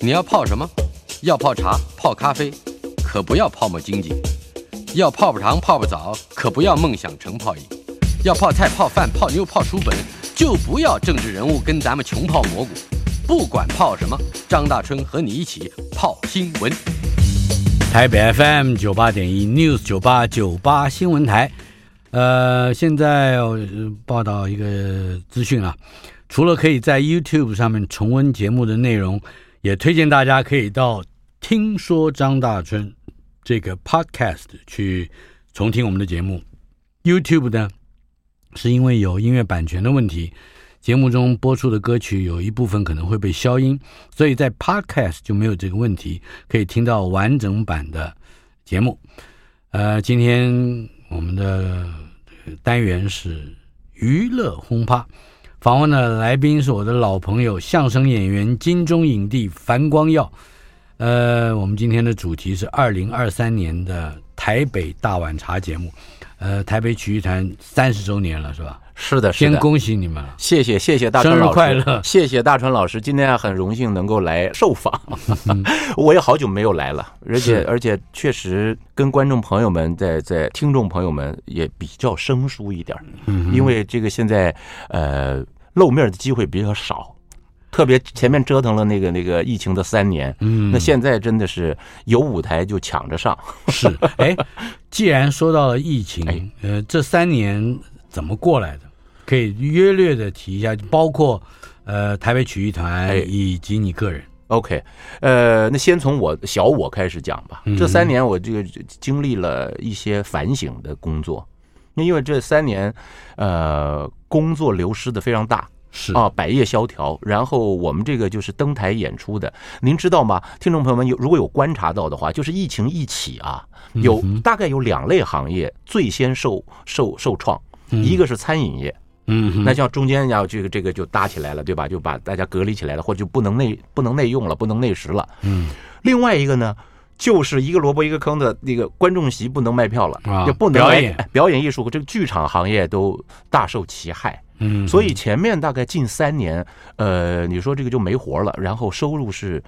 你要泡什么？要泡茶、泡咖啡，可不要泡沫经济；要泡泡糖、泡泡澡，可不要梦想成泡影；要泡菜、泡饭、泡妞、泡书本，就不要政治人物跟咱们穷泡蘑菇。不管泡什么，张大春和你一起泡新闻。台北 FM 九八点一 News 九八九八新闻台，呃，现在报道一个资讯啊，除了可以在 YouTube 上面重温节目的内容。也推荐大家可以到听说张大春这个 podcast 去重听我们的节目。YouTube 呢，是因为有音乐版权的问题，节目中播出的歌曲有一部分可能会被消音，所以在 podcast 就没有这个问题，可以听到完整版的节目。呃，今天我们的单元是娱乐轰趴。访问的来宾是我的老朋友，相声演员、金钟影帝樊光耀。呃，我们今天的主题是二零二三年的台北大碗茶节目。呃，台北曲艺团三十周年了，是吧？是的，是的。先恭喜你们了，谢谢谢谢大川老师，生日快乐！谢谢大川老师，今天很荣幸能够来受访。我也好久没有来了，而且而且确实跟观众朋友们在在听众朋友们也比较生疏一点，嗯，因为这个现在呃露面的机会比较少。特别前面折腾了那个那个疫情的三年，嗯，那现在真的是有舞台就抢着上。是，哎，既然说到了疫情，呃，这三年怎么过来的？可以约略的提一下，包括呃台北曲艺团以及你个人。OK，呃，那先从我小我开始讲吧。这三年我这个经历了一些反省的工作，那因为这三年，呃，工作流失的非常大。是。啊，百业萧条，然后我们这个就是登台演出的，您知道吗？听众朋友们有如果有观察到的话，就是疫情一起啊，有大概有两类行业最先受受受创，一个是餐饮业，嗯，那像中间要这个这个就搭起来了，对吧？就把大家隔离起来了，或者就不能内不能内用了，不能内食了，嗯，另外一个呢，就是一个萝卜一个坑的那个观众席不能卖票了，啊，就不能表演。表演艺术，这个剧场行业都大受其害。嗯，所以前面大概近三年，呃，你说这个就没活了，然后收入是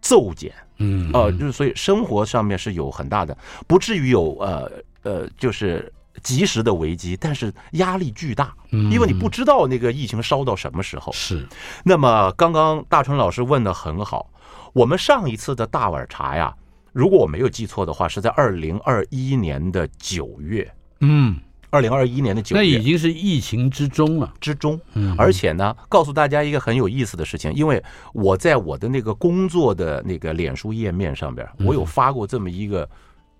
骤减，嗯，呃，就是所以生活上面是有很大的，不至于有呃呃，就是及时的危机，但是压力巨大，嗯，因为你不知道那个疫情烧到什么时候。是，那么刚刚大春老师问的很好，我们上一次的大碗茶呀，如果我没有记错的话，是在二零二一年的九月，嗯。二零二一年的九月，那已经是疫情之中了，之中。嗯，而且呢，告诉大家一个很有意思的事情，因为我在我的那个工作的那个脸书页面上边，我有发过这么一个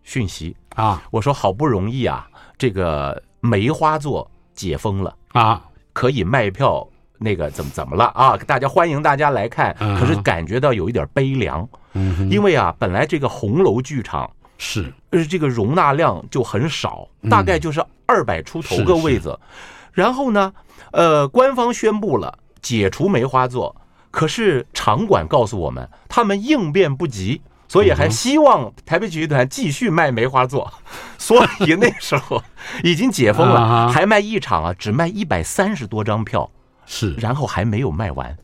讯息。啊，我说好不容易啊，这个梅花座解封了。啊，可以卖票，那个怎么怎么了啊？大家欢迎大家来看，可是感觉到有一点悲凉，嗯，因为啊，本来这个红楼剧场。是，呃，这个容纳量就很少，大概就是二百出头个位子。嗯、然后呢，呃，官方宣布了解除梅花座，可是场馆告诉我们，他们应变不及，所以还希望台北曲艺团继续卖梅花座。所以那时候已经解封了，还卖一场啊，只卖一百三十多张票，是，然后还没有卖完，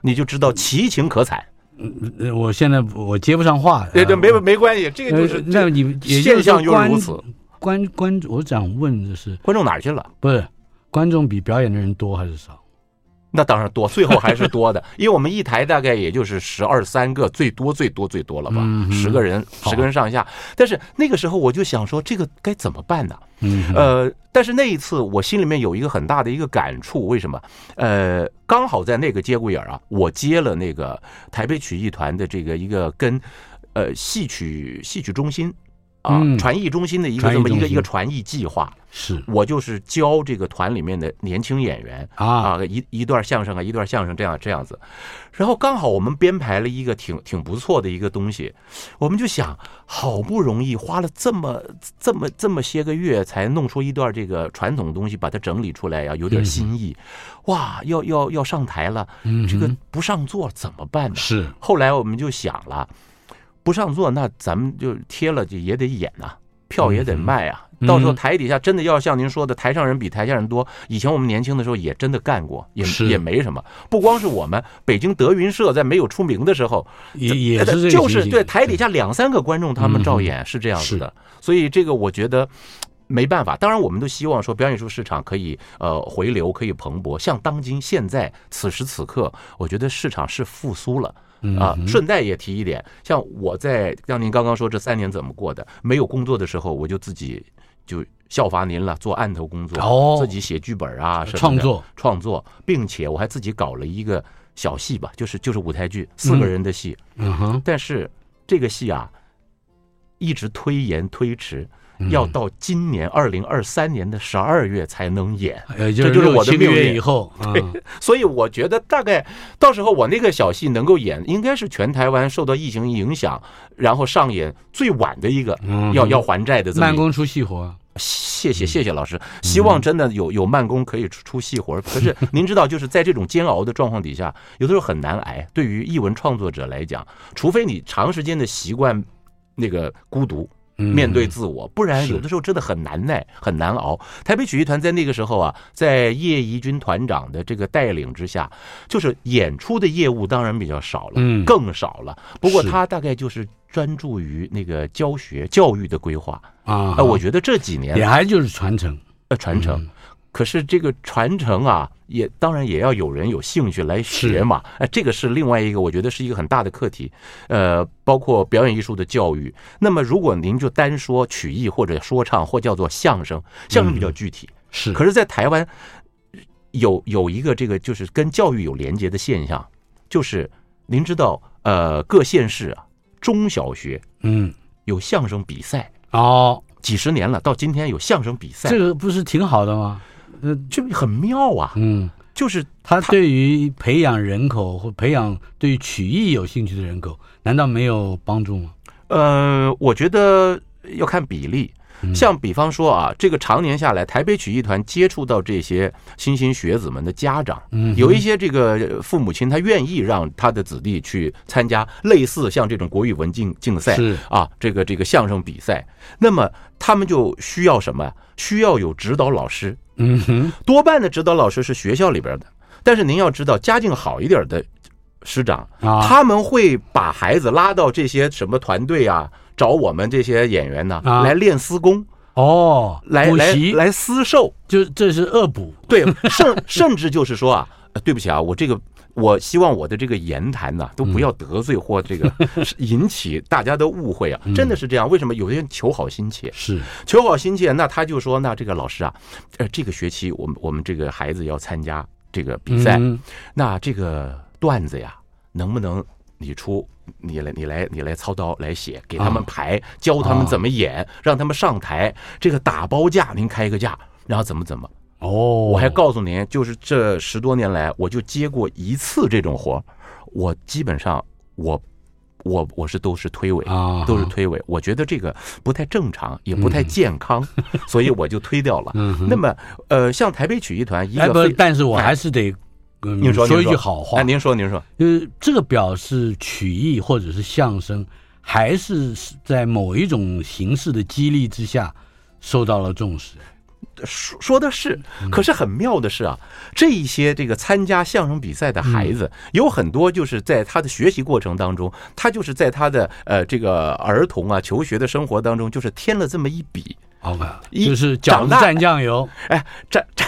你就知道其情可惨。嗯，我现在我接不上话。对对，没没关系，这个就是那你现象就如此。观观，我想问的是，观众哪儿去了？不是，观众比表演的人多还是少？那当然多，最后还是多的，因为我们一台大概也就是十二三个，最多最多最多了吧，十个人，十个人上下。但是那个时候我就想说，这个该怎么办呢？呃，但是那一次我心里面有一个很大的一个感触，为什么？呃，刚好在那个节骨眼儿啊，我接了那个台北曲艺团的这个一个跟呃戏曲戏曲中心。啊，传艺中心的一个这么一个一个传艺计划，是。我就是教这个团里面的年轻演员啊，啊一一段相声啊，一段相声这样这样子，然后刚好我们编排了一个挺挺不错的一个东西，我们就想，好不容易花了这么这么这么些个月才弄出一段这个传统东西，把它整理出来呀，有点新意，哇，要要要上台了，这个不上座怎么办呢？是，后来我们就想了。不上座，那咱们就贴了，就也得演呐，票也得卖啊。到时候台底下真的要像您说的，台上人比台下人多。以前我们年轻的时候也真的干过，也也没什么。不光是我们，北京德云社在没有出名的时候，也也是就是对台底下两三个观众他们照演是这样子的。所以这个我觉得没办法。当然，我们都希望说表演艺术市场可以呃回流，可以蓬勃。像当今现在此时此刻，我觉得市场是复苏了。啊，顺带也提一点，像我在像您刚刚说这三年怎么过的，没有工作的时候，我就自己就效法您了，做案头工作，哦，自己写剧本啊，创作创作，并且我还自己搞了一个小戏吧，就是就是舞台剧，四个人的戏，嗯哼，但是这个戏啊，一直推延推迟。要到今年二零二三年的十二月才能演，这就是我的命运。以后，对，所以我觉得大概到时候我那个小戏能够演，应该是全台湾受到疫情影响，然后上演最晚的一个要要还债的这么慢工出细活。谢谢谢谢老师，希望真的有有慢工可以出出细活。可是您知道，就是在这种煎熬的状况底下，有的时候很难挨。对于译文创作者来讲，除非你长时间的习惯那个孤独。面对自我，不然有的时候真的很难耐，很难熬。台北曲艺团在那个时候啊，在叶怡君团长的这个带领之下，就是演出的业务当然比较少了，更少了。不过他大概就是专注于那个教学教育的规划啊。我觉得这几年也还就是传承，呃，传承。可是这个传承啊，也当然也要有人有兴趣来学嘛。哎，这个是另外一个，我觉得是一个很大的课题。呃，包括表演艺术的教育。那么，如果您就单说曲艺或者说唱或叫做相声，相声比较具体。是。可是，在台湾有有一个这个就是跟教育有连接的现象，就是您知道，呃，各县市啊，中小学嗯有相声比赛哦，几十年了，到今天有相声比赛，这个不是挺好的吗？呃，就很妙啊，嗯，就是他对于培养人口或培养对于曲艺有兴趣的人口，难道没有帮助吗？呃，我觉得要看比例，像比方说啊，这个常年下来，台北曲艺团接触到这些新兴学子们的家长，嗯，有一些这个父母亲他愿意让他的子弟去参加类似像这种国语文竞竞赛，是啊，这个这个相声比赛，那么他们就需要什么？需要有指导老师。嗯哼，多半的指导老师是学校里边的，但是您要知道，家境好一点的师长啊，他们会把孩子拉到这些什么团队啊，找我们这些演员呢，来练私功哦，来来来私授，就这是恶补，对，甚 甚至就是说啊，对不起啊，我这个。我希望我的这个言谈呢，都不要得罪或这个 引起大家的误会啊！真的是这样。为什么有些人求好心切？是求好心切，那他就说：“那这个老师啊，呃，这个学期我们我们这个孩子要参加这个比赛，那这个段子呀，能不能你出？你来你来你来操刀来写，给他们排，教他们怎么演，让他们上台。这个打包价您开个价，然后怎么怎么。”哦，我还告诉您，就是这十多年来，我就接过一次这种活，我基本上我我我是都是推诿啊，都是推诿。我觉得这个不太正常，也不太健康，所以我就推掉了。那么，呃，像台北曲艺团一个，但是我还是得您说说一句好话。您说您说，就是这个表示曲艺或者是相声，还是在某一种形式的激励之下受到了重视。说说的是，可是很妙的是啊，这一些这个参加相声比赛的孩子，有很多就是在他的学习过程当中，他就是在他的呃这个儿童啊求学的生活当中，就是添了这么一笔。好吧，就是饺子蘸酱油，哎，蘸蘸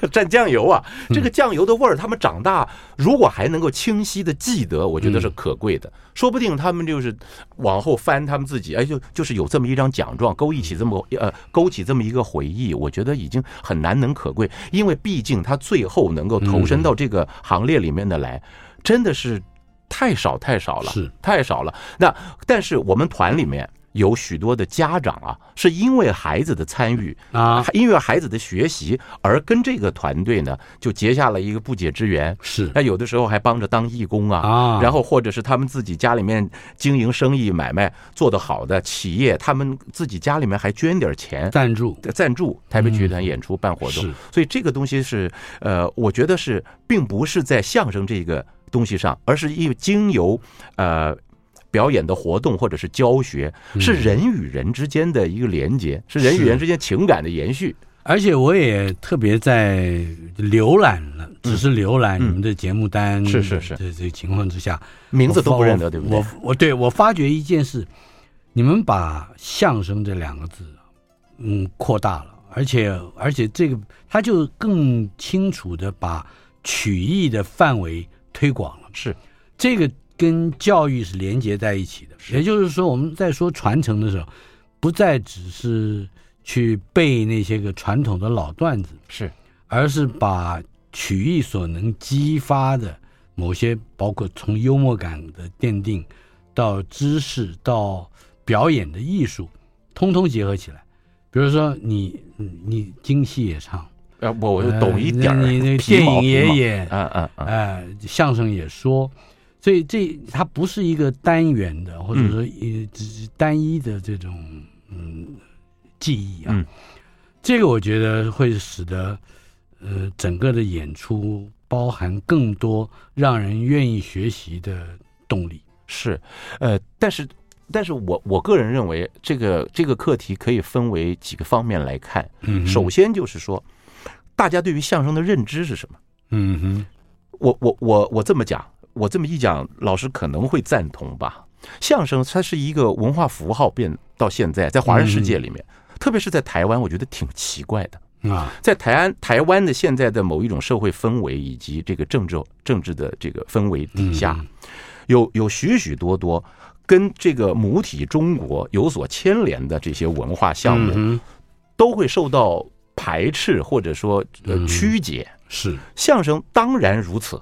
蘸酱油啊，这个酱油的味儿，他们长大如果还能够清晰的记得，我觉得是可贵的。说不定他们就是往后翻他们自己，哎，就就是有这么一张奖状，勾一起这么呃勾起这么一个回忆，我觉得已经很难能可贵。因为毕竟他最后能够投身到这个行列里面的来，真的是太少太少了，是太少了。那但是我们团里面。有许多的家长啊，是因为孩子的参与啊，因为孩子的学习而跟这个团队呢，就结下了一个不解之缘。是，那有的时候还帮着当义工啊，啊，然后或者是他们自己家里面经营生意买卖做得好的企业，他们自己家里面还捐点钱赞助，赞助台北剧团演出办活动。是，所以这个东西是呃，我觉得是并不是在相声这个东西上，而是因为经由呃。表演的活动或者是教学，是人与人之间的一个连接，是人与人之间情感的延续。而且我也特别在浏览了，只是浏览你们的节目单，是是是，这这情况之下，名字都不认得，对不对？我我对我发觉一件事，你们把相声这两个字，嗯，扩大了，而且而且这个他就更清楚的把曲艺的范围推广了，是。这个跟教育是连接在一起的，也就是说我们在说传承的时候，不再只是。去背那些个传统的老段子是，而是把曲艺所能激发的某些，包括从幽默感的奠定，到知识到表演的艺术，通通结合起来。比如说你你京戏也唱，呃，我我就懂一点儿，你那电影也演，嗯嗯嗯，哎，相声也说，所以这它不是一个单元的，或者说一只是单一的这种嗯。记忆啊，嗯，这个我觉得会使得，呃，整个的演出包含更多让人愿意学习的动力。是，呃，但是，但是我我个人认为，这个这个课题可以分为几个方面来看。嗯，首先就是说，大家对于相声的认知是什么？嗯哼，我我我我这么讲，我这么一讲，老师可能会赞同吧？相声它是一个文化符号，变到现在在华人世界里面。嗯特别是在台湾，我觉得挺奇怪的啊。在台湾，台湾的现在的某一种社会氛围以及这个政治政治的这个氛围底下，有有许许多多跟这个母体中国有所牵连的这些文化项目，都会受到排斥或者说呃曲解。是相声当然如此，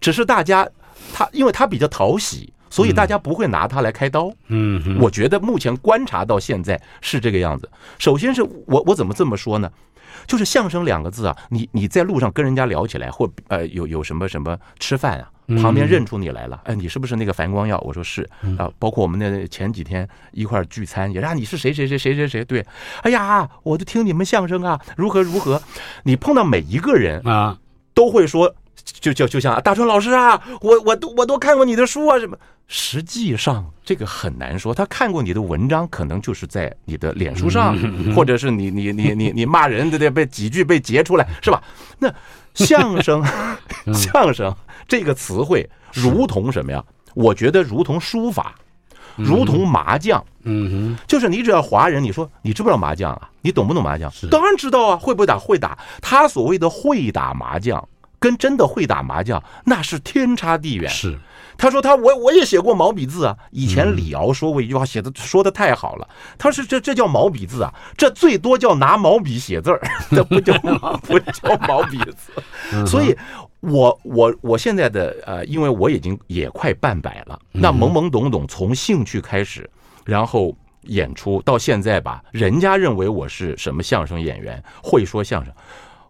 只是大家他因为他比较讨喜。所以大家不会拿他来开刀。嗯，我觉得目前观察到现在是这个样子。首先是我我怎么这么说呢？就是相声两个字啊，你你在路上跟人家聊起来，或呃有有什么什么吃饭啊，旁边认出你来了，哎，你是不是那个樊光耀？我说是啊。包括我们那前几天一块聚餐，也让你是谁谁谁谁谁谁？对，哎呀，我就听你们相声啊，如何如何。你碰到每一个人啊，都会说。就就就像大春老师啊，我我都我都看过你的书啊，什么？实际上这个很难说。他看过你的文章，可能就是在你的脸书上，或者是你你你你你骂人，对不对？被几句被截出来，是吧？那相声，相声这个词汇，如同什么呀？我觉得如同书法，如同麻将。嗯哼，就是你只要华人，你说你知不知道麻将啊？你懂不懂麻将？当然知道啊，会不会打？会打。他所谓的会打麻将。跟真的会打麻将那是天差地远。是，他说他我我也写过毛笔字啊。以前李敖说过一句话，写的说的太好了。他说这这叫毛笔字啊，这最多叫拿毛笔写字儿，这不叫不叫毛笔字。所以，我我我现在的呃，因为我已经也快半百了，那懵懵懂懂从兴趣开始，然后演出到现在吧，人家认为我是什么相声演员，会说相声，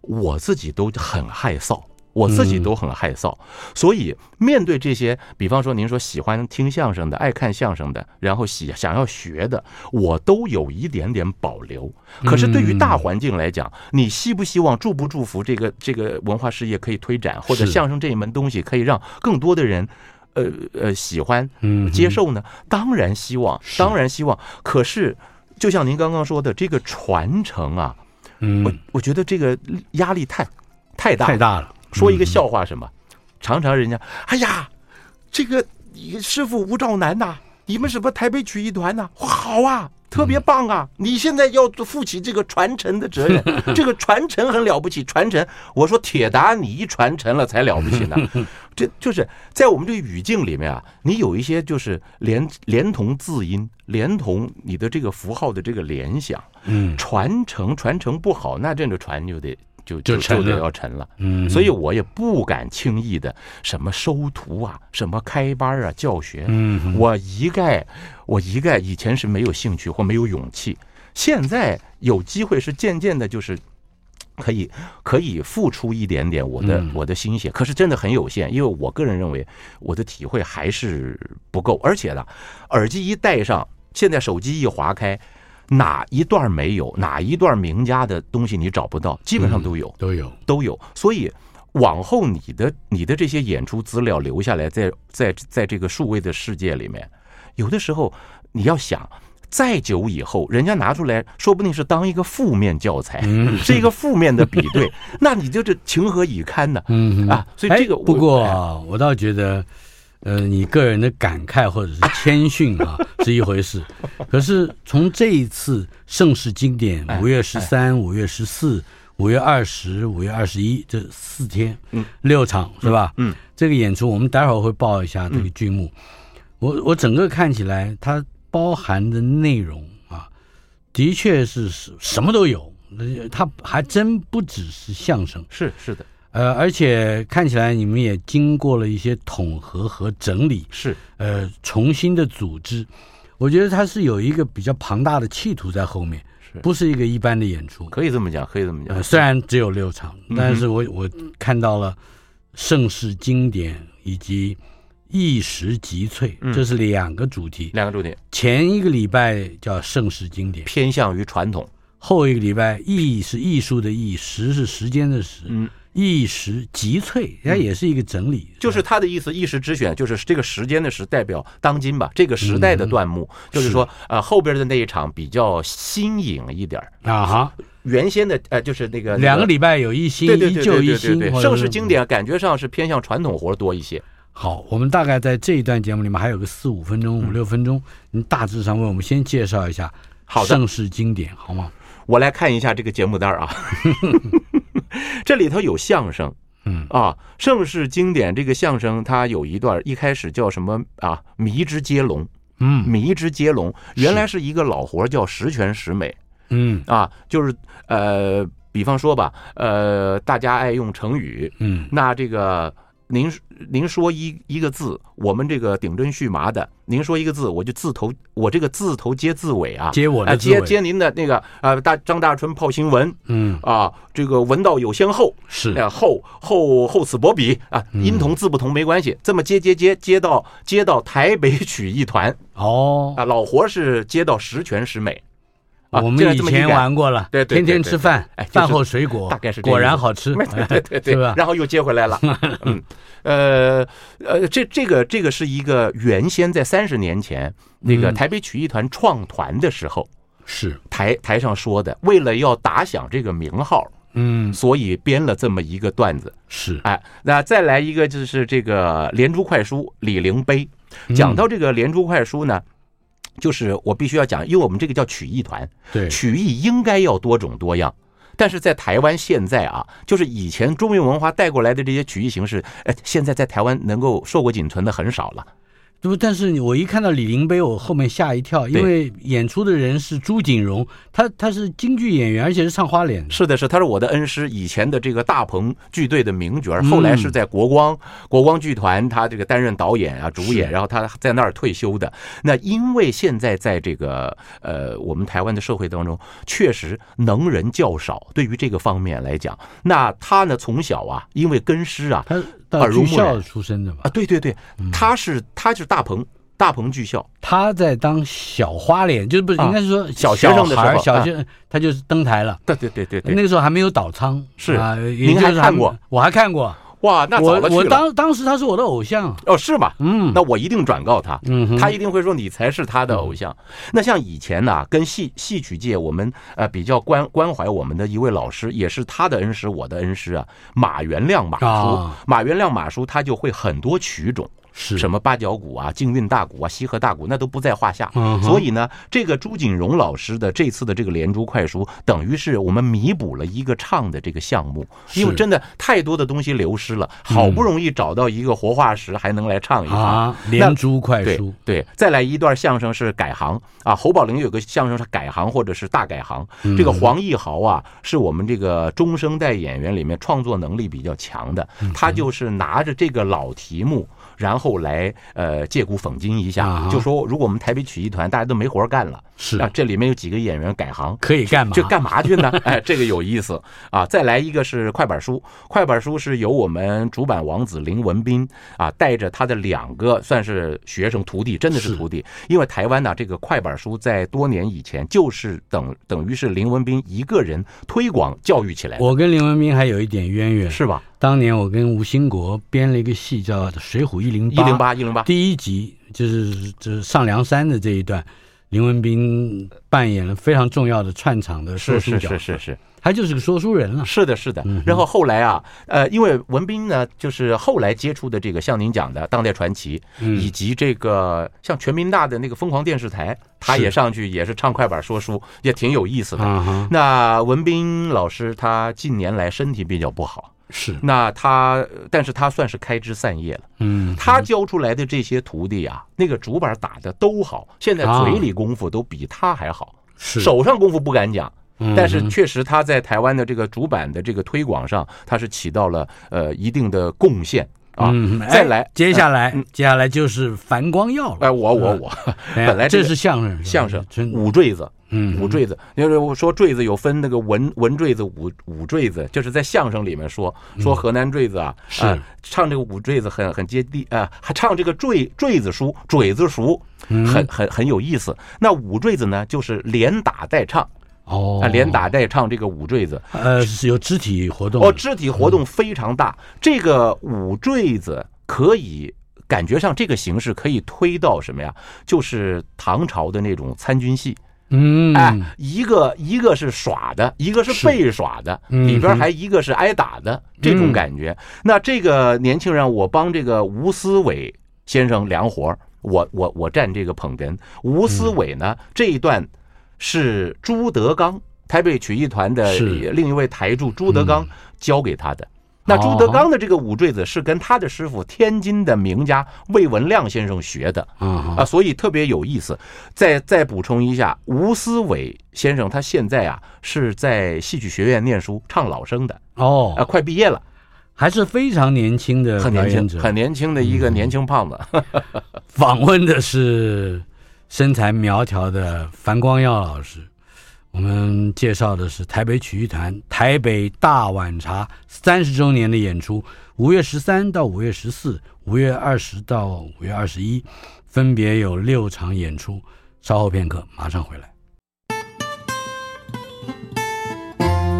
我自己都很害臊。我自己都很害臊，所以面对这些，比方说您说喜欢听相声的、爱看相声的，然后喜想要学的，我都有一点点保留。可是对于大环境来讲，你希不希望、祝不祝福这个这个文化事业可以推展，或者相声这一门东西可以让更多的人，呃呃喜欢、接受呢？当然希望，当然希望。可是，就像您刚刚说的，这个传承啊，嗯我我觉得这个压力太太大太大了。说一个笑话，什么？常常人家，哎呀，这个师傅吴兆南呐，你们什么台北曲艺团呐，好啊，特别棒啊！你现在要负起这个传承的责任，这个传承很了不起，传承。我说铁达尼传承了才了不起呢，这就是在我们这个语境里面啊，你有一些就是连连同字音，连同你的这个符号的这个联想，嗯，传承传承不好，那这个传就得。就就就得要沉了，嗯，所以我也不敢轻易的什么收徒啊，什么开班啊，教学，嗯，我一概我一概以前是没有兴趣或没有勇气，现在有机会是渐渐的，就是可以可以付出一点点我的我的心血，可是真的很有限，因为我个人认为我的体会还是不够，而且呢，耳机一戴上，现在手机一划开。哪一段没有？哪一段名家的东西你找不到？基本上都有，嗯、都有，都有。所以往后你的你的这些演出资料留下来在，在在在这个数位的世界里面，有的时候你要想。再久以后，人家拿出来说不定是当一个负面教材，是一个负面的比对，那你就这情何以堪呢？嗯啊，所以这个不过我倒觉得，呃，你个人的感慨或者是谦逊啊 是一回事，可是从这一次盛世经典五月十三、五月十四、五月二十、五月二十一这四天，嗯，六场是吧？嗯，这个演出我们待会儿会报一下这个剧目，我我整个看起来它。包含的内容啊，的确是什么都有，它还真不只是相声，是是的，呃，而且看起来你们也经过了一些统合和整理，是呃重新的组织，我觉得它是有一个比较庞大的企图在后面，是不是一个一般的演出？可以这么讲，可以这么讲。呃，虽然只有六场，但是我我看到了盛世经典以及。一时集萃，这是两个主题。两个主题。前一个礼拜叫盛世经典，偏向于传统；后一个礼拜艺是艺术的艺，时是时间的时。嗯，一时集萃，它也是一个整理。就是他的意思，一时之选，就是这个时间的时代表当今吧，这个时代的段目。就是说，呃，后边的那一场比较新颖一点啊哈。原先的呃，就是那个两个礼拜有一新，一旧一新。盛世经典感觉上是偏向传统活多一些。好，我们大概在这一段节目里面还有个四五分钟、五六分钟，您大致上为我们先介绍一下好盛世经典，好吗？我来看一下这个节目单啊，这里头有相声，嗯啊，盛世经典这个相声它有一段一开始叫什么啊？迷之接龙，嗯，迷之接龙，原来是一个老活叫十全十美，嗯啊，就是呃，比方说吧，呃，大家爱用成语，嗯，那这个。您您说一一个字，我们这个顶针续麻的，您说一个字，我就字头，我这个字头接字尾啊，接我的接接您的那个啊，大张大春炮新闻，嗯啊，这个文道有先后是后后后此薄彼啊，音同字不同没关系，这么接接接接到接到台北曲艺团哦啊，老活是接到十全十美。我们以前玩过了，对对，天天吃饭，饭后水果，大概是果然好吃，对对对，然后又接回来了，嗯，呃呃，这这个这个是一个原先在三十年前那个台北曲艺团创团的时候是。台台上说的，为了要打响这个名号，嗯，所以编了这么一个段子，是，哎，那再来一个就是这个连珠快书李陵碑，讲到这个连珠快书呢。就是我必须要讲，因为我们这个叫曲艺团，对，曲艺应该要多种多样，但是在台湾现在啊，就是以前中原文化带过来的这些曲艺形式，哎，现在在台湾能够硕果仅存的很少了。不，但是我一看到李陵碑，我后面吓一跳，因为演出的人是朱锦荣，他他是京剧演员，而且是唱花脸。是的，是，他是我的恩师，以前的这个大鹏剧队的名角，后来是在国光、嗯、国光剧团，他这个担任导演啊、主演，然后他在那儿退休的。那因为现在在这个呃我们台湾的社会当中，确实能人较少，对于这个方面来讲，那他呢从小啊，因为跟师啊。他耳濡目染出身的嘛？啊，对对对，他是他就是大鹏大鹏剧校，他在当小花脸，就是不是应该是说小学生的时候，小学他就是登台了。对对对对对，那个时候还没有倒仓，是啊，您还看过？我还看过。哇，那早了去了。我当当时他是我的偶像哦，是吗？嗯，那我一定转告他，嗯，他一定会说你才是他的偶像。那像以前呢，跟戏戏曲界我们呃比较关关怀我们的一位老师，也是他的恩师，我的恩师啊，马元亮马叔，马元亮马叔他就会很多曲种。是什么八角鼓啊、京韵大鼓啊、西河大鼓，那都不在话下。所以呢，这个朱锦荣老师的这次的这个连珠快书，等于是我们弥补了一个唱的这个项目，因为真的太多的东西流失了，好不容易找到一个活化石，还能来唱一唱。连珠快书，对，再来一段相声是改行啊。侯宝林有个相声是改行或者是大改行。这个黄义豪啊，是我们这个中生代演员里面创作能力比较强的，他就是拿着这个老题目。然后来呃借古讽今一下，就说如果我们台北曲艺团大家都没活干了，是啊，这里面有几个演员改行可以干嘛？就干嘛去呢？哎，这个有意思啊！再来一个是快板书，快板书是由我们主板王子林文斌啊带着他的两个算是学生徒弟，真的是徒弟，因为台湾呢这个快板书在多年以前就是等等于是林文斌一个人推广教育起来。我跟林文斌还有一点渊源，是吧？当年我跟吴兴国编了一个戏，叫《水浒一零八》，一零八一零八，第一集就是就是上梁山的这一段，林文斌扮演了非常重要的串场的说书角，是是是是是。他就是个说书人了，是的，是的。然后后来啊，呃，因为文斌呢，就是后来接触的这个像您讲的当代传奇，以及这个像全民大的那个疯狂电视台，他也上去也是唱快板说书，也挺有意思的。那文斌老师他近年来身体比较不好，是。那他，但是他算是开枝散叶了。嗯，他教出来的这些徒弟啊，那个竹板打的都好，现在嘴里功夫都比他还好，是手上功夫不敢讲。但是确实，他在台湾的这个主板的这个推广上，他是起到了呃一定的贡献啊。再来，接下来，接下来就是樊光耀了。哎，我我我，本来这是相声，相声五坠子，嗯，五坠子。因为我说坠子有分那个文文坠子、武武坠子，就是在相声里面说说河南坠子啊，是唱这个武坠子很很接地啊，还唱这个坠坠子书，坠子熟，很很很有意思。那五坠子呢，就是连打带唱。哦，啊，连打带唱这个舞坠子，呃，是有肢体活动哦，肢体活动非常大。嗯、这个舞坠子可以感觉上这个形式可以推到什么呀？就是唐朝的那种参军戏，嗯，哎，一个一个是耍的，一个是被耍的，嗯、里边还一个是挨打的、嗯、这种感觉。那这个年轻人，我帮这个吴思伟先生量活，我我我站这个捧哏。吴思伟呢，嗯、这一段。是朱德刚，台北曲艺团的另一位台柱朱德刚教给他的。那朱德刚的这个五坠子是跟他的师傅天津的名家魏文亮先生学的啊，所以特别有意思。再再补充一下，吴思伟先生他现在啊是在戏曲学院念书，唱老生的哦，啊，快毕业了，还是非常年轻的，很年轻，很年轻的一个年轻胖子。访问的是。身材苗条的樊光耀老师，我们介绍的是台北曲艺团台北大碗茶三十周年的演出，五月十三到五月十四，五月二十到五月二十一，分别有六场演出。稍后片刻，马上回来。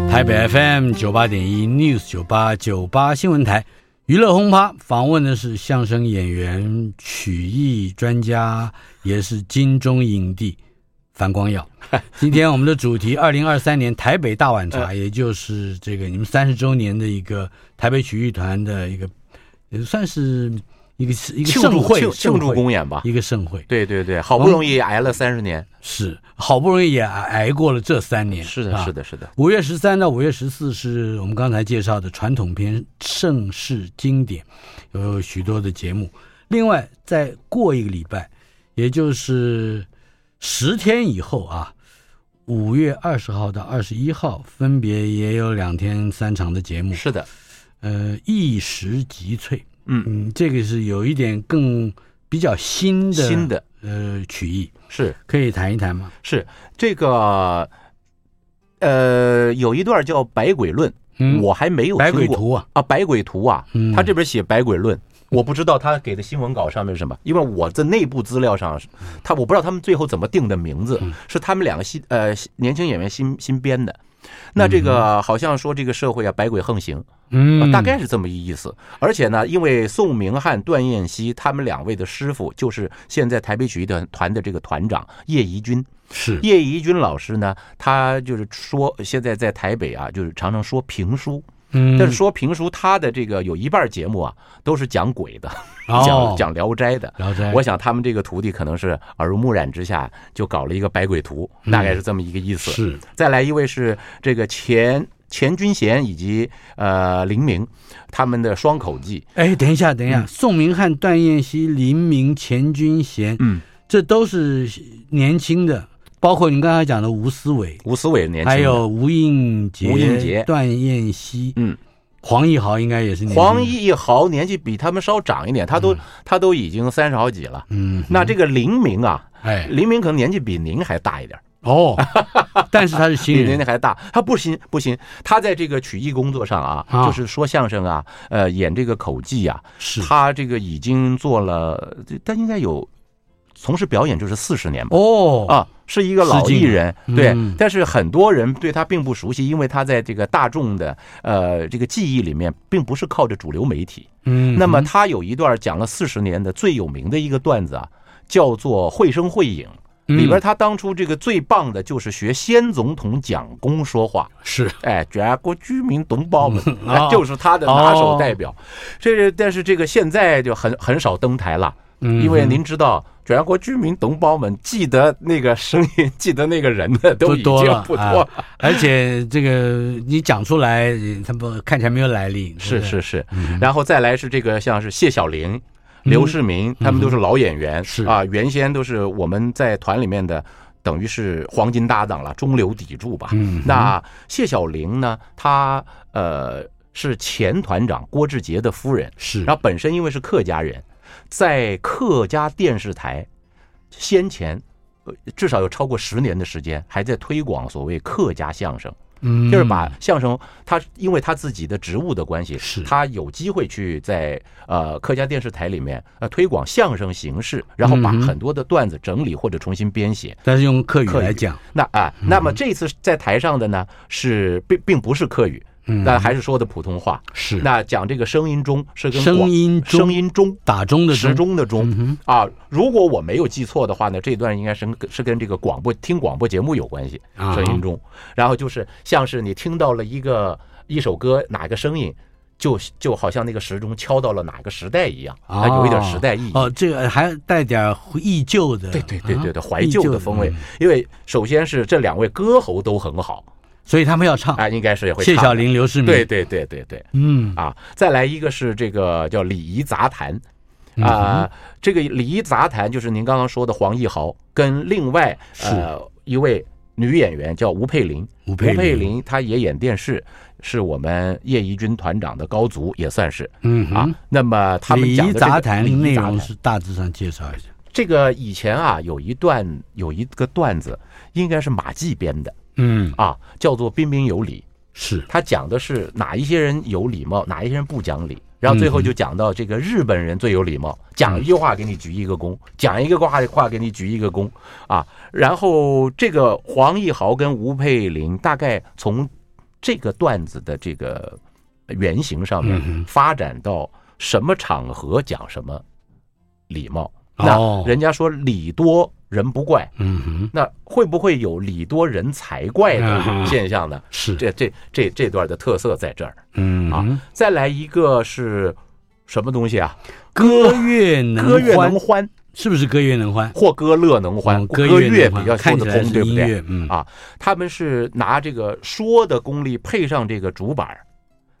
台北 FM 九八点一 News 九八九八新闻台。娱乐轰趴访问的是相声演员、曲艺专家，也是金钟影帝樊光耀。今天我们的主题：二零二三年台北大碗茶，也就是这个你们三十周年的一个台北曲艺团的一个，也算是一个一个盛会庆祝公演吧，一个盛会。对对对，好不容易挨了三十年。是，好不容易也挨过了这三年。是的，是的，是的。五月十三到五月十四是我们刚才介绍的传统片盛世经典，有许多的节目。另外，再过一个礼拜，也就是十天以后啊，五月二十号到二十一号，分别也有两天三场的节目。是的，呃，一时集萃，嗯。嗯，这个是有一点更比较新的新的。呃，曲艺。是。可以谈一谈吗？是。这个，呃，有一段叫《百鬼论》，嗯，我还没有听过。百鬼图啊，啊，《百鬼图》啊，他这边写《百鬼论》，我不知道他给的新闻稿上面是什么，因为我在内部资料上，他我不知道他们最后怎么定的名字，是他们两个新呃年轻演员新新编的。那这个好像说这个社会啊，百鬼横行，嗯，大概是这么一意思。而且呢，因为宋明翰、段彦希他们两位的师傅，就是现在台北曲艺团团的这个团长叶怡君，是叶怡君老师呢，他就是说现在在台北啊，就是常常说评书。嗯，但是说评书，他的这个有一半节目啊，都是讲鬼的，讲讲聊斋的。聊斋，我想他们这个徒弟可能是耳濡目染之下，就搞了一个百鬼图，大概是这么一个意思。是，再来一位是这个钱钱君贤以及呃林明，他们的双口技。哎，等一下，等一下，宋明翰、段燕西、林明、钱君贤，嗯，这都是年轻的。包括你刚才讲的吴思伟，吴思伟年轻，还有吴应杰、吴应杰、段燕西，嗯，黄义豪应该也是年轻。黄义豪年纪比他们稍长一点，他都、嗯、他都已经三十好几了。嗯，那这个林明啊，哎，林明可能年纪比您还大一点。哦，但是他是新人，年龄还大，他不新不新，他在这个曲艺工作上啊，啊。就是说相声啊，呃，演这个口技啊，是。他这个已经做了，但应该有从事表演就是四十年吧。哦。啊。是一个老艺人，对，嗯、但是很多人对他并不熟悉，因为他在这个大众的呃这个记忆里面，并不是靠着主流媒体。嗯，那么他有一段讲了四十年的最有名的一个段子啊，叫做《绘声绘影》，里边他当初这个最棒的就是学先总统蒋公说话，是，哎，全国居民同胞们，就是他的拿手代表。这个但是这个现在就很很少登台了。因为您知道，全国居民同胞们记得那个声音、记得那个人的都已经不多。了，啊、而且这个你讲出来，他不看起来没有来历。是是是，然后再来是这个，像是谢晓玲、刘世民，他们都是老演员，是啊，原先都是我们在团里面的，等于是黄金搭档了，中流砥柱吧。那谢晓玲呢，她呃是前团长郭志杰的夫人，是，然后本身因为是客家人。在客家电视台，先前，至少有超过十年的时间，还在推广所谓客家相声，嗯，就是把相声，他因为他自己的职务的关系，是。他有机会去在呃客家电视台里面呃推广相声形式，然后把很多的段子整理或者重新编写，但是用客语来讲，那啊，那么这次在台上的呢是并并不是客语。嗯，但还是说的普通话是。那讲这个声音钟是跟声音中声音钟打钟的时钟的钟啊。如果我没有记错的话呢，这段应该是是跟这个广播听广播节目有关系。声音钟，然后就是像是你听到了一个一首歌哪个声音，就就好像那个时钟敲到了哪个时代一样，它有一点时代意义。哦，这个还带点忆旧的，对对对对对，怀旧的风味。因为首先是这两位歌喉都很好。所以他们要唱啊，应该是也会唱。谢晓玲、刘世民，对对对对对，嗯。啊，再来一个是这个叫礼仪杂谈。啊，这个礼仪杂谈就是您刚刚说的黄奕豪跟另外呃一位女演员叫吴佩玲，吴佩玲。她也演电视，是我们叶怡军团长的高足，也算是。嗯啊。那么他们讲的杂谈内容是大致上介绍一下。这个以前啊有一段有一个段子，应该是马季编的。嗯。啊，叫做彬彬有礼，是。他讲的是哪一些人有礼貌，哪一些人不讲理，然后最后就讲到这个日本人最有礼貌，讲一句话给你鞠一个躬，讲一个话话给你鞠一个躬啊。然后这个黄义豪跟吴佩玲大概从这个段子的这个原型上面发展到什么场合讲什么礼貌，那人家说礼多人不怪，嗯哼，那会不会有礼多人才怪的现象呢？是这这这这段的特色在这儿，嗯啊，再来一个是什么东西啊？歌乐能歌乐能欢，是不是歌乐能欢？或歌乐能欢？歌乐比较说得通，对不对？嗯啊，他们是拿这个说的功力配上这个主板。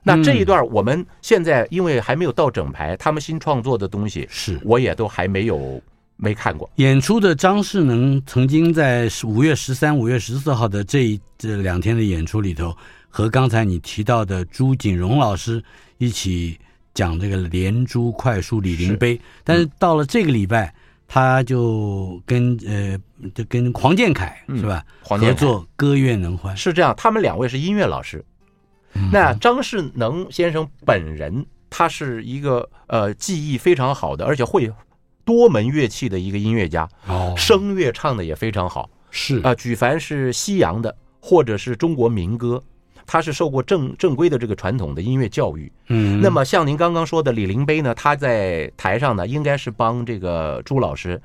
那这一段我们现在因为还没有到整排，他们新创作的东西是我也都还没有。没看过演出的张世能曾经在五月十三、五月十四号的这这两天的演出里头，和刚才你提到的朱景荣老师一起讲这个连珠快书李陵碑。但是到了这个礼拜，他就跟呃，就跟黄建凯是吧？合作歌乐能欢是这样。他们两位是音乐老师。那张世能先生本人，他是一个呃技艺非常好的，而且会。多门乐器的一个音乐家，哦，声乐唱的也非常好，是。啊，举凡是西洋的或者是中国民歌，他是受过正正规的这个传统的音乐教育。嗯，那么像您刚刚说的李林碑呢，他在台上呢，应该是帮这个朱老师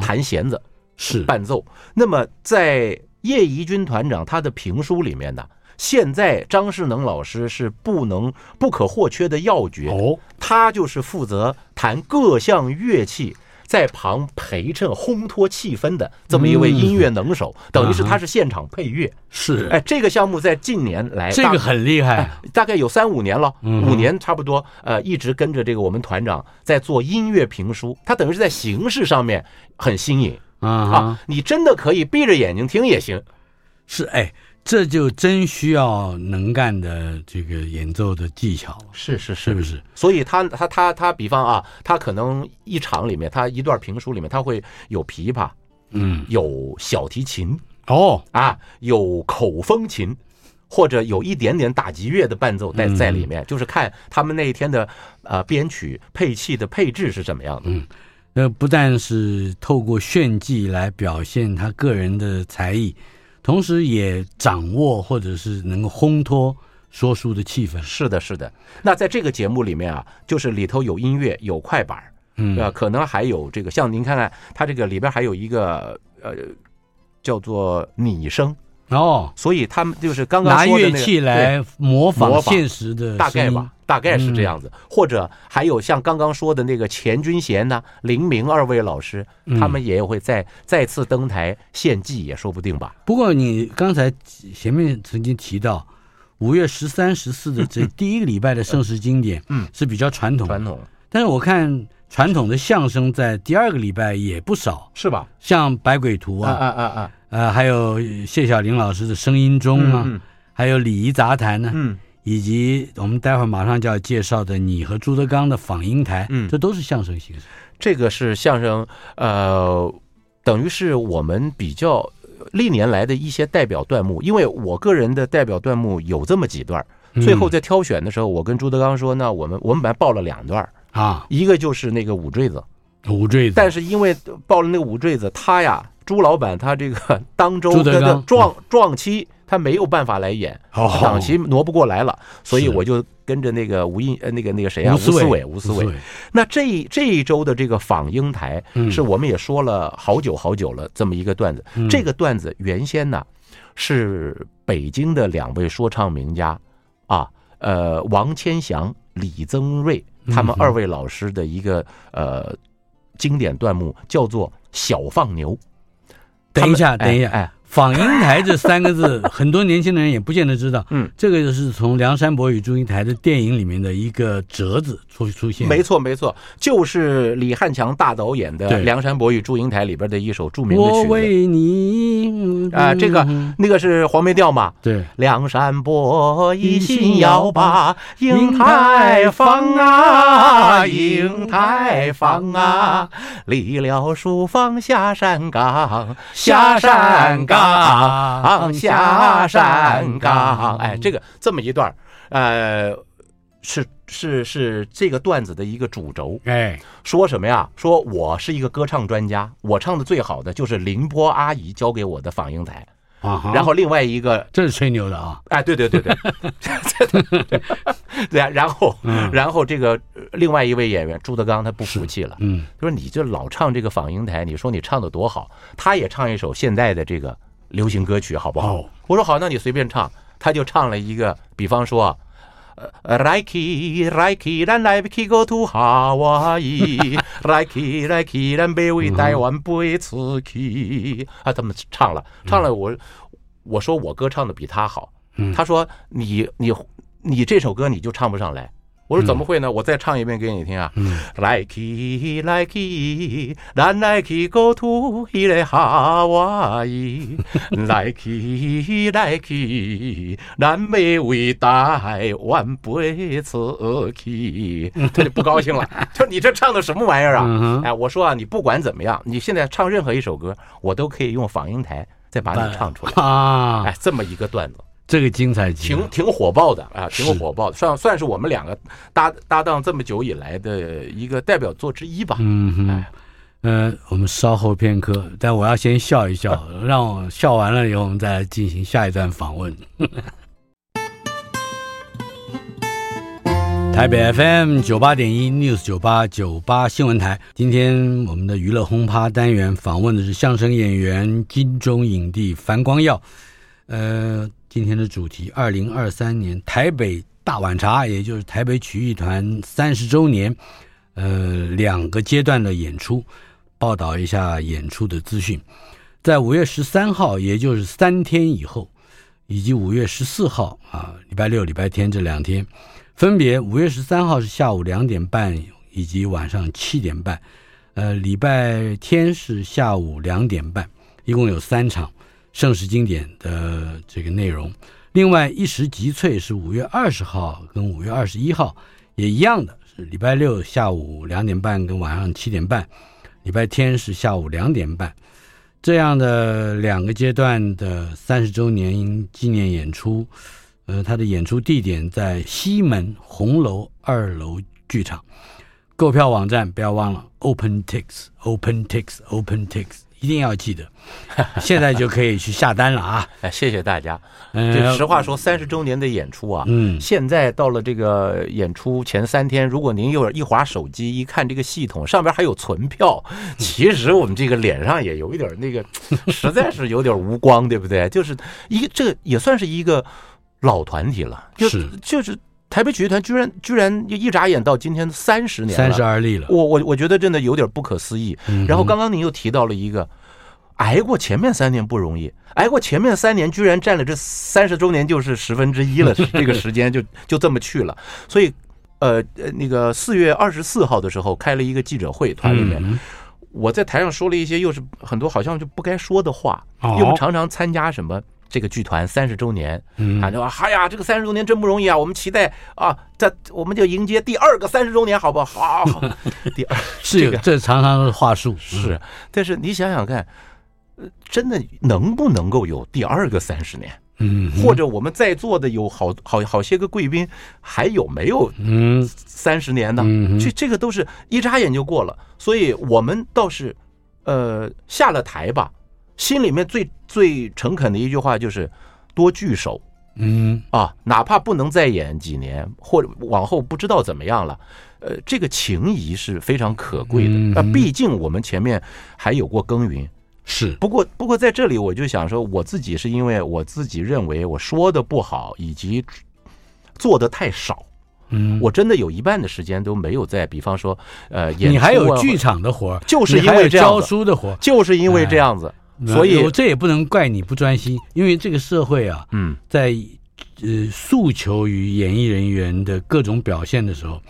弹弦子，是。伴奏。那么在叶怡军团长他的评书里面呢，现在张世能老师是不能不可或缺的要角哦，他就是负责弹各项乐器，在旁陪衬烘托气氛的这么一位音乐能手，等于是他是现场配乐。是，哎，这个项目在近年来这个很厉害，大概有三五年了，五年差不多，呃，一直跟着这个我们团长在做音乐评书，他等于是在形式上面很新颖。啊，你真的可以闭着眼睛听也行，是哎。这就真需要能干的这个演奏的技巧，是是是，是不是？所以他他他他，比方啊，他可能一场里面，他一段评书里面，他会有琵琶，嗯，有小提琴，哦。啊，有口风琴，或者有一点点打击乐的伴奏在在里面，就是看他们那一天的呃编曲配器的配置是怎么样的。嗯，那，不但是透过炫技来表现他个人的才艺，同时也掌握或者是能够烘托说书的气氛。是的，是的。那在这个节目里面啊，就是里头有音乐，有快板，嗯，呃，可能还有这个，像您看看，它这个里边还有一个呃，叫做拟声。哦，所以他们就是刚刚拿乐器来模仿现实的，大概吧，大概是这样子。嗯、或者还有像刚刚说的那个钱君贤呐、林明二位老师，他们也会再再次登台献技，也说不定吧。不过你刚才前面曾经提到五月十三、十四的这第一个礼拜的盛世经典，嗯，是比较传统传统。但是我看传统的相声在第二个礼拜也不少，是吧？像百鬼图啊，啊啊啊。呃，还有谢小玲老师的声音中啊，还有礼仪杂谈呢，嗯，以及我们待会儿马上就要介绍的你和朱德刚的访英台，嗯，这都是相声形式。这个是相声，呃，等于是我们比较历年来的一些代表段目，因为我个人的代表段目有这么几段，最后在挑选的时候，我跟朱德刚说，那我们我们本来报了两段啊，一个就是那个五坠子，五坠子，但是因为报了那个五坠子，他呀。朱老板他这个当周的撞撞期，他没有办法来演，档期挪不过来了，所以我就跟着那个吴印呃那个那个谁啊吴思伟吴思伟。那这这一周的这个访英台，是我们也说了好久好久了这么一个段子。这个段子原先呢是北京的两位说唱名家啊，呃王千祥、李增瑞他们二位老师的一个呃经典段目，叫做小放牛。等一下，等一下，哎，访英台这三个字，很多年轻人也不见得知道。嗯，这个就是从《梁山伯与祝英台》的电影里面的一个折子出出现。没错，没错，就是李汉强大导演的《梁山伯与祝英台》里边的一首著名的曲子。我为你啊，这个那个是黄梅调嘛？对，梁山伯一心要把英台放啊，英台放啊，离了书房下山岗。下山岗，下山岗，哎，这个这么一段，呃，是是是这个段子的一个主轴，哎，说什么呀？说我是一个歌唱专家，我唱的最好的就是凌波阿姨教给我的访英台。啊，然后另外一个这是吹牛的啊！哎，对对对对，对啊，然后 然后这个另外一位演员朱德刚他不服气了，嗯，他说你就老唱这个访英台，你说你唱的多好，他也唱一首现代的这个流行歌曲好不好？我说好，那你随便唱，他就唱了一个，比方说。呃，来去来去，咱来去个土夏威夷，来去来去，咱别为台湾背刺去。啊，他们唱了，唱了我，我我说我歌唱的比他好，他说你你你这首歌你就唱不上来。我说怎么会呢？我再唱一遍给你听啊！来去来去，咱来去个土伊个夏威夷，来去来去，咱要为台湾背出去。他就不高兴了，说你这唱的什么玩意儿啊？哎，我说啊，你不管怎么样，你现在唱任何一首歌，我都可以用仿音台再把你唱出来啊！哎，这么一个段子。这个精彩，挺挺火爆的啊，挺火爆的，算算是我们两个搭搭档这么久以来的一个代表作之一吧。嗯哼，嗯、呃，我们稍后片刻，但我要先笑一笑，让我笑完了以后，我们再来进行下一段访问。台北 FM 九八点一 News 九八九八新闻台，今天我们的娱乐轰趴单元访问的是相声演员金钟影帝樊光耀，呃。今天的主题：二零二三年台北大碗茶，也就是台北曲艺团三十周年，呃，两个阶段的演出，报道一下演出的资讯。在五月十三号，也就是三天以后，以及五月十四号啊，礼拜六、礼拜天这两天，分别五月十三号是下午两点半以及晚上七点半，呃，礼拜天是下午两点半，一共有三场。盛世经典的这个内容，另外一时集萃是五月二十号跟五月二十一号也一样的，是礼拜六下午两点半跟晚上七点半，礼拜天是下午两点半，这样的两个阶段的三十周年纪念演出，呃，他的演出地点在西门红楼二楼剧场，购票网站不要忘了 OpenTix，OpenTix，OpenTix，一定要记得，现在就可以去下单了啊！哎，谢谢大家。嗯，这实话说，三十周年的演出啊，嗯，现在到了这个演出前三天，如果您又一划手机，一看这个系统上边还有存票，其实我们这个脸上也有一点那个，实在是有点无光，对不对？就是一个这个也算是一个老团体了，就是就是。台北曲艺团居然居然一眨眼到今天三十年了，三十而立了。我我我觉得真的有点不可思议。然后刚刚您又提到了一个，挨过前面三年不容易，挨过前面三年居然占了这三十周年就是十分之一了，这个时间就就这么去了。所以，呃呃，那个四月二十四号的时候开了一个记者会，团里面我在台上说了一些又是很多好像就不该说的话，因为我们常常参加什么。这个剧团三十周年，啊，就说，哎呀，这个三十周年真不容易啊！我们期待啊，这我们就迎接第二个三十周年，好不好？好，第二是这个，这常常的话术是，但是你想想看，真的能不能够有第二个三十年？嗯，或者我们在座的有好好好些个贵宾，还有没有嗯三十年呢？这这个都是一眨眼就过了，所以我们倒是呃下了台吧。心里面最最诚恳的一句话就是，多聚首，嗯啊，哪怕不能再演几年，或者往后不知道怎么样了，呃，这个情谊是非常可贵的。那毕竟我们前面还有过耕耘，是。不过不过在这里我就想说，我自己是因为我自己认为我说的不好，以及做的太少。嗯，我真的有一半的时间都没有在，比方说，呃，演你还有剧场的活，就是因为这样教书的活，就是因为这样子。所以，这也不能怪你不专心，因为这个社会啊，嗯，在呃诉求于演艺人员的各种表现的时候，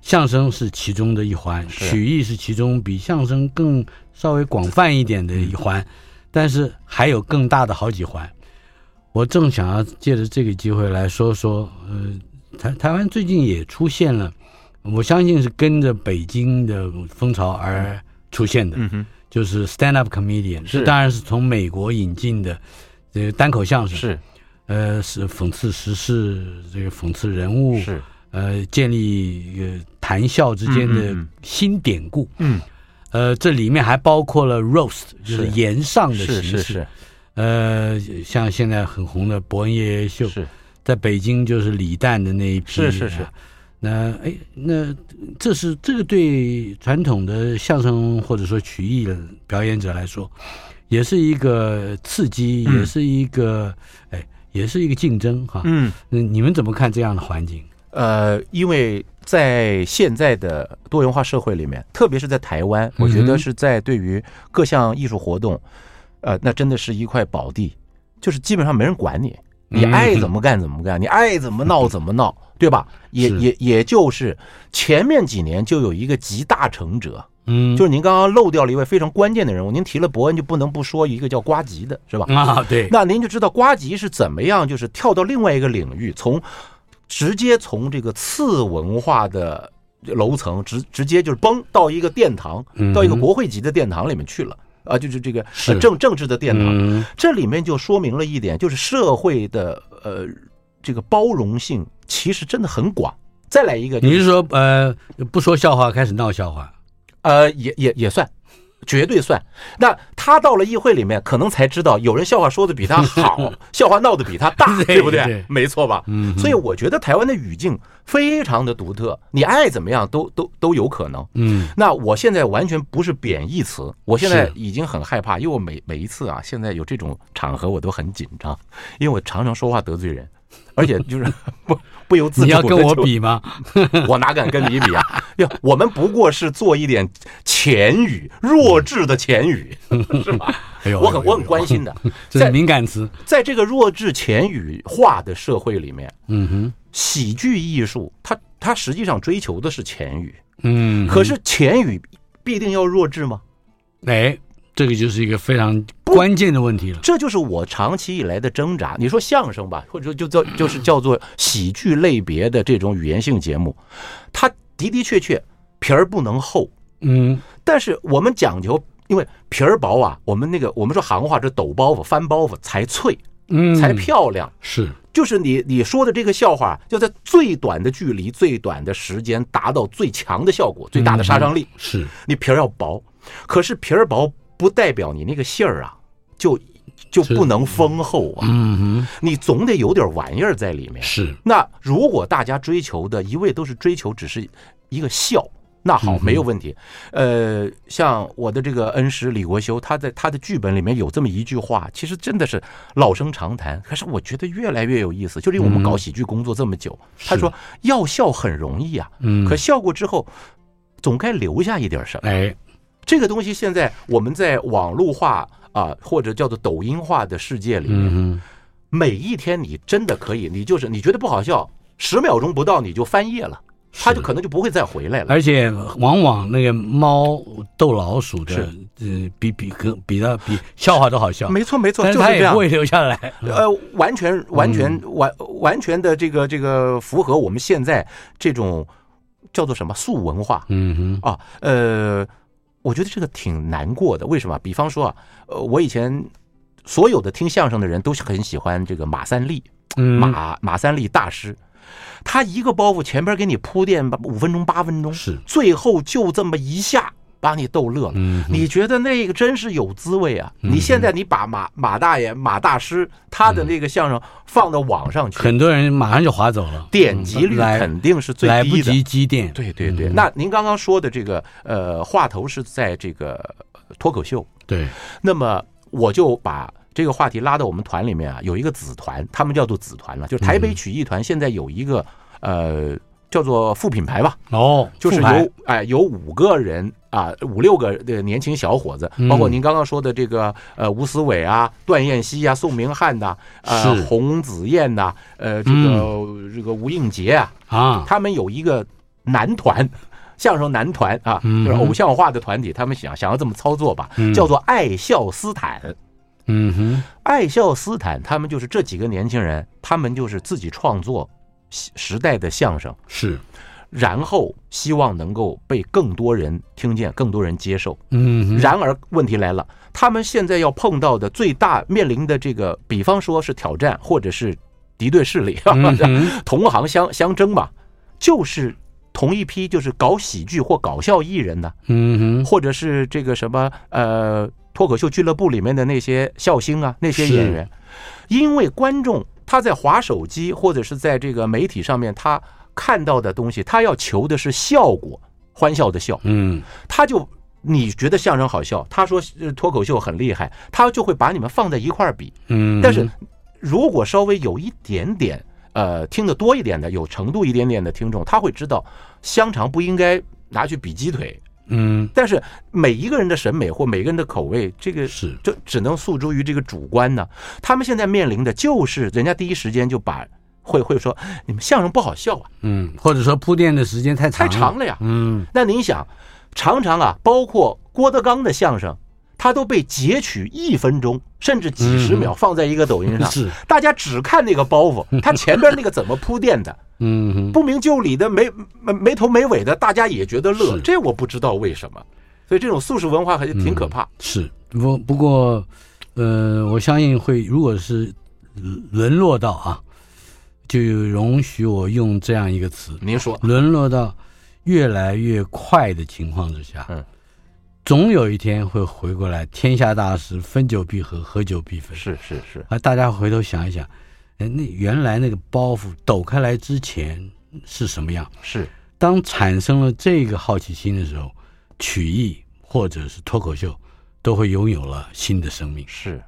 相声是其中的一环，曲艺是其中比相声更稍微广泛一点的一环，但是还有更大的好几环。我正想要借着这个机会来说说，呃，台台湾最近也出现了，我相信是跟着北京的风潮而出现的。嗯哼。就是 stand up comedian，这当然是从美国引进的这个单口相声，是，呃，是讽刺时事，这个讽刺人物，是，呃，建立一个谈笑之间的新典故，嗯，呃，这里面还包括了 roast，就是言上的形式，是。是是，呃，像现在很红的伯恩夜夜秀，是，在北京就是李诞的那一批，是是是。那哎，那这是这个对传统的相声或者说曲艺的表演者来说，也是一个刺激，也是一个哎，也是一个竞争哈。嗯，那你们怎么看这样的环境？呃，因为在现在的多元化社会里面，特别是在台湾，我觉得是在对于各项艺术活动，呃，那真的是一块宝地，就是基本上没人管你。你爱怎么干怎么干，你爱怎么闹怎么闹，对吧？也也也就是前面几年就有一个集大成者，嗯，就是您刚刚漏掉了一位非常关键的人物，您提了伯恩就不能不说一个叫瓜吉的，是吧？啊，对。那您就知道瓜吉是怎么样，就是跳到另外一个领域，从直接从这个次文化的楼层直直接就是崩到一个殿堂，到一个国会级的殿堂里面去了。啊，就是这个政政治的殿堂，嗯、这里面就说明了一点，就是社会的呃这个包容性其实真的很广。再来一个，你是说呃不说笑话开始闹笑话，呃也也也算。绝对算。那他到了议会里面，可能才知道有人笑话说的比他好，笑话闹得比他大，对不对？没错吧？嗯。所以我觉得台湾的语境非常的独特，你爱怎么样都都都有可能。嗯。那我现在完全不是贬义词，我现在已经很害怕，因为我每每一次啊，现在有这种场合我都很紧张，因为我常常说话得罪人。而且就是不 不由自主。你要跟我比吗？我哪敢跟你比啊？哟，我们不过是做一点浅语，弱智的浅语，是吧？哎呦，我很我很关心的，这是敏感词。在这个弱智浅语化的社会里面，嗯哼，喜剧艺术它它实际上追求的是浅语，嗯，可是浅语必定要弱智吗？哎。这个就是一个非常关键的问题了。这就是我长期以来的挣扎。你说相声吧，或者说就叫就是叫做喜剧类别的这种语言性节目，它的的确确皮儿不能厚，嗯，但是我们讲究，因为皮儿薄啊，我们那个我们说行话，这抖包袱、翻包袱才脆，嗯，才漂亮。是，就是你你说的这个笑话，要在最短的距离、最短的时间达到最强的效果、最大的杀伤力。嗯、是你皮儿要薄，可是皮儿薄不代表你那个信儿啊，就就不能丰厚啊。嗯哼，你总得有点玩意儿在里面。是。那如果大家追求的一味都是追求只是一个笑。那好，没有问题。呃，像我的这个恩师李国修，他在他的剧本里面有这么一句话，其实真的是老生常谈，可是我觉得越来越有意思。就是因为我们搞喜剧工作这么久，他说要笑很容易啊，嗯，可笑过之后，总该留下一点什么。哎，这个东西现在我们在网络化啊，或者叫做抖音化的世界里面，每一天你真的可以，你就是你觉得不好笑，十秒钟不到你就翻页了。他就可能就不会再回来了，而且往往那个猫逗老鼠的，呃，比比跟比的比笑话都好笑。没错没错，但是他也不会留下来。呃，完全完全完完全的这个这个符合我们现在这种叫做什么素文化。嗯哼啊，呃，我觉得这个挺难过的。为什么？比方说啊，呃，我以前所有的听相声的人都是很喜欢这个马三立，马马三立大师。他一个包袱前边给你铺垫，五分钟八分钟，是最后就这么一下把你逗乐了。嗯，你觉得那个真是有滋味啊！你现在你把马马大爷马大师他的那个相声放到网上去，很多人马上就划走了，点击率肯定是最低的，来不及积淀。对对对。那您刚刚说的这个呃话头是在这个脱口秀，对。那么我就把。这个话题拉到我们团里面啊，有一个子团，他们叫做子团了，就是台北曲艺团。现在有一个呃叫做副品牌吧，哦，就是有哎有五个人啊，五六个的年轻小伙子，包括您刚刚说的这个呃吴思伟啊、段燕希啊、宋明翰呐、呃洪子燕呐、呃这个这个吴应杰啊啊，他们有一个男团，相声男团啊，就是偶像化的团体，他们想想要这么操作吧，叫做爱笑斯坦。嗯哼，爱笑斯坦，他们就是这几个年轻人，他们就是自己创作时代的相声，是，然后希望能够被更多人听见，更多人接受。嗯，然而问题来了，他们现在要碰到的最大面临的这个，比方说是挑战，或者是敌对势力，同行相相争嘛，就是同一批，就是搞喜剧或搞笑艺人呢，嗯哼，或者是这个什么呃。脱口秀俱乐部里面的那些笑星啊，那些演员，因为观众他在划手机或者是在这个媒体上面，他看到的东西，他要求的是效果，欢笑的笑，嗯，他就你觉得相声好笑，他说脱口秀很厉害，他就会把你们放在一块儿比，嗯，但是如果稍微有一点点呃听得多一点的，有程度一点点的听众，他会知道香肠不应该拿去比鸡腿。嗯，但是每一个人的审美或每个人的口味，这个是。就只能诉诸于这个主观呢。他们现在面临的就是，人家第一时间就把会会说你们相声不好笑啊，嗯，或者说铺垫的时间太长太长了呀，嗯。那您想，常常啊，包括郭德纲的相声，他都被截取一分钟甚至几十秒放在一个抖音上，是大家只看那个包袱，他前边那个怎么铺垫的。嗯，不明就里的没没没头没尾的，大家也觉得乐，这我不知道为什么。所以这种素食文化还是挺可怕。嗯、是不不过，呃，我相信会，如果是沦落到啊，就容许我用这样一个词，您说，沦落到越来越快的情况之下，嗯，总有一天会回过来。天下大事，分久必合，合久必分。是是是，啊，大家回头想一想。哎，那原来那个包袱抖开来之前是什么样？是当产生了这个好奇心的时候，曲艺或者是脱口秀都会拥有了新的生命。是。